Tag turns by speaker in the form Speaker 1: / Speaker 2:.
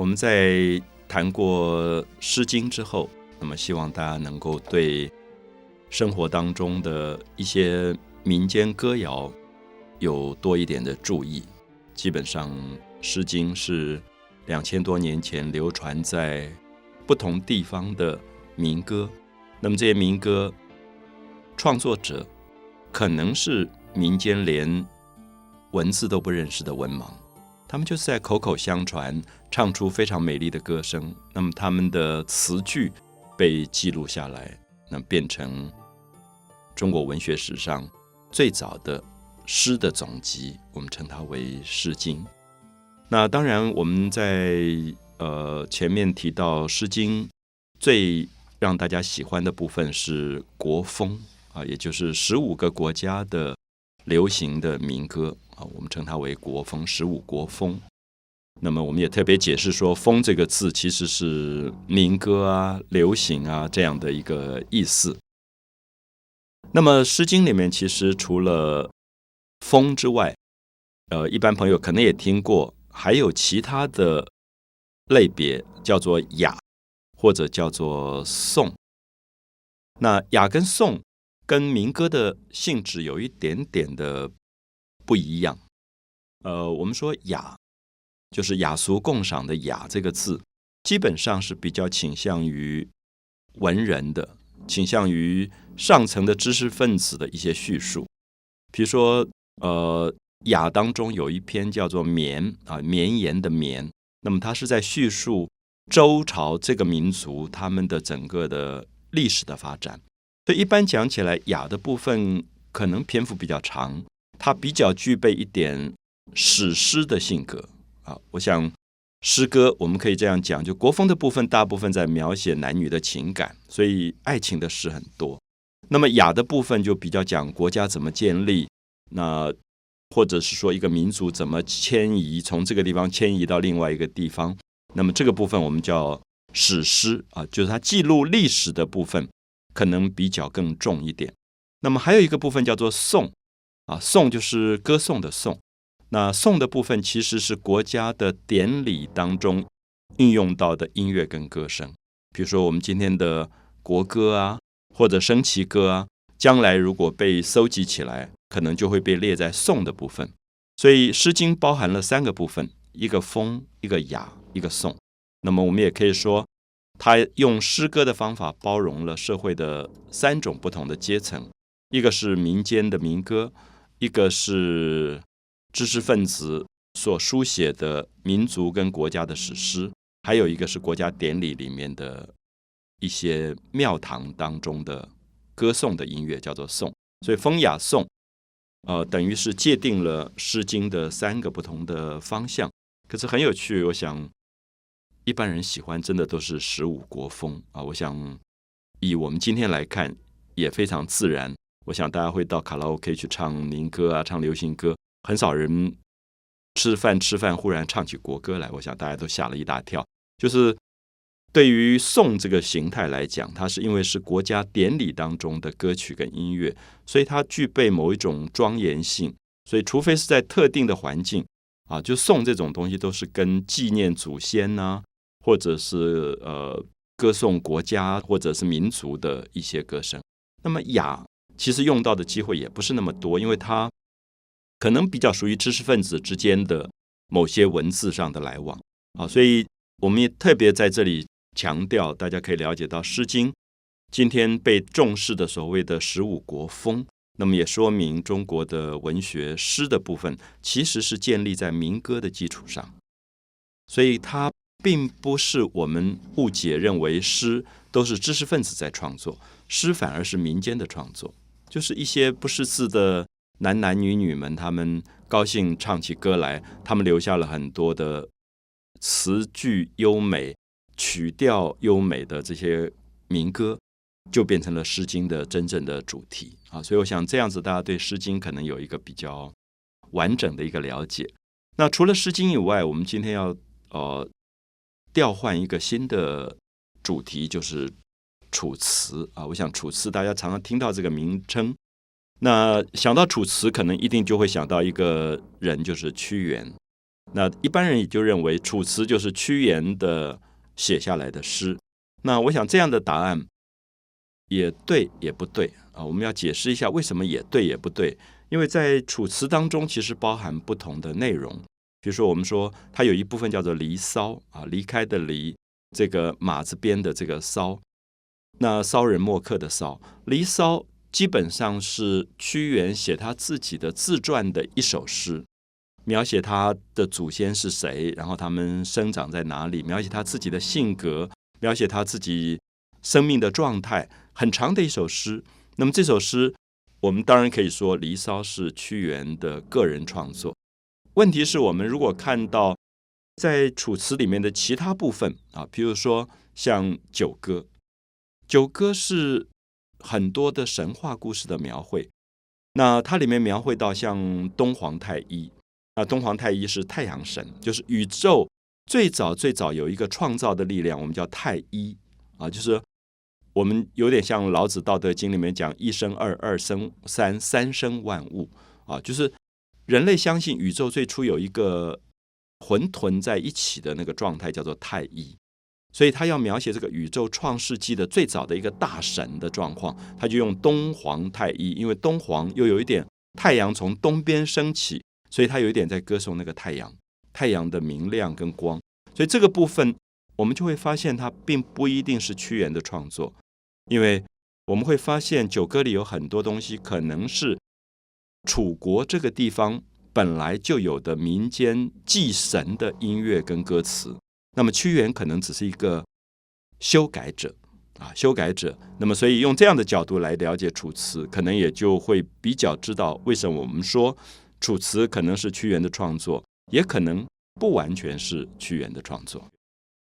Speaker 1: 我们在谈过《诗经》之后，那么希望大家能够对生活当中的一些民间歌谣有多一点的注意。基本上，《诗经》是两千多年前流传在不同地方的民歌。那么这些民歌创作者可能是民间连文字都不认识的文盲，他们就是在口口相传，唱出非常美丽的歌声。那么他们的词句被记录下来，那变成中国文学史上最早的诗的总集，我们称它为《诗经》。那当然，我们在呃前面提到《诗经》最。让大家喜欢的部分是国风啊，也就是十五个国家的流行的民歌啊，我们称它为国风，十五国风。那么我们也特别解释说，“风”这个字其实是民歌啊、流行啊这样的一个意思。那么《诗经》里面其实除了“风”之外，呃，一般朋友可能也听过，还有其他的类别叫做“雅”。或者叫做颂，那雅跟颂跟民歌的性质有一点点的不一样。呃，我们说雅就是雅俗共赏的雅这个字，基本上是比较倾向于文人的，倾向于上层的知识分子的一些叙述。比如说，呃，雅当中有一篇叫做《绵》啊，绵延的绵，那么它是在叙述。周朝这个民族，他们的整个的历史的发展，所以一般讲起来，雅的部分可能篇幅比较长，它比较具备一点史诗的性格啊。我想诗歌我们可以这样讲，就国风的部分，大部分在描写男女的情感，所以爱情的诗很多。那么雅的部分就比较讲国家怎么建立，那或者是说一个民族怎么迁移，从这个地方迁移到另外一个地方。那么这个部分我们叫史诗啊，就是它记录历史的部分，可能比较更重一点。那么还有一个部分叫做颂啊，颂就是歌颂的颂。那颂的部分其实是国家的典礼当中运用到的音乐跟歌声，比如说我们今天的国歌啊，或者升旗歌啊，将来如果被搜集起来，可能就会被列在颂的部分。所以《诗经》包含了三个部分：一个风，一个雅。一个颂，那么我们也可以说，他用诗歌的方法包容了社会的三种不同的阶层：一个是民间的民歌，一个是知识分子所书写的民族跟国家的史诗，还有一个是国家典礼里面的一些庙堂当中的歌颂的音乐，叫做颂。所以风雅颂，呃，等于是界定了《诗经》的三个不同的方向。可是很有趣，我想。一般人喜欢真的都是十五国风啊！我想以我们今天来看也非常自然。我想大家会到卡拉 OK 去唱民歌啊，唱流行歌，很少人吃饭吃饭忽然唱起国歌来。我想大家都吓了一大跳。就是对于颂这个形态来讲，它是因为是国家典礼当中的歌曲跟音乐，所以它具备某一种庄严性。所以除非是在特定的环境啊，就颂这种东西都是跟纪念祖先呐。或者是呃歌颂国家或者是民族的一些歌声，那么雅其实用到的机会也不是那么多，因为它可能比较属于知识分子之间的某些文字上的来往啊，所以我们也特别在这里强调，大家可以了解到《诗经》今天被重视的所谓的十五国风，那么也说明中国的文学诗的部分其实是建立在民歌的基础上，所以它。并不是我们误解认为诗都是知识分子在创作，诗反而是民间的创作，就是一些不识字的男男女女们，他们高兴唱起歌来，他们留下了很多的词句优美、曲调优美的这些民歌，就变成了《诗经》的真正的主题啊！所以我想这样子，大家对《诗经》可能有一个比较完整的一个了解。那除了《诗经》以外，我们今天要呃。调换一个新的主题，就是《楚辞》啊。我想《楚辞》大家常常听到这个名称，那想到《楚辞》，可能一定就会想到一个人，就是屈原。那一般人也就认为《楚辞》就是屈原的写下来的诗。那我想这样的答案也对也不对啊。我们要解释一下为什么也对也不对，因为在《楚辞》当中其实包含不同的内容。比如说，我们说它有一部分叫做《离骚》啊，离开的离，这个马字边的这个骚，那骚人墨客的骚，《离骚》基本上是屈原写他自己的自传的一首诗。描写他的祖先是谁，然后他们生长在哪里，描写他自己的性格，描写他自己生命的状态，很长的一首诗。那么这首诗，我们当然可以说《离骚》是屈原的个人创作。问题是我们如果看到在《楚辞》里面的其他部分啊，比如说像《九歌》，《九歌》是很多的神话故事的描绘，那它里面描绘到像东皇太一。那东皇太一是太阳神，就是宇宙最早最早有一个创造的力量，我们叫太一啊，就是我们有点像老子《道德经》里面讲一生二，二生三，三生万物啊，就是人类相信宇宙最初有一个混沌在一起的那个状态叫做太一，所以他要描写这个宇宙创世纪的最早的一个大神的状况，他就用东皇太一，因为东皇又有一点太阳从东边升起。所以他有一点在歌颂那个太阳，太阳的明亮跟光。所以这个部分，我们就会发现它并不一定是屈原的创作，因为我们会发现《九歌》里有很多东西可能是楚国这个地方本来就有的民间祭神的音乐跟歌词。那么屈原可能只是一个修改者啊，修改者。那么所以用这样的角度来了解《楚辞》，可能也就会比较知道为什么我们说。楚辞可能是屈原的创作，也可能不完全是屈原的创作。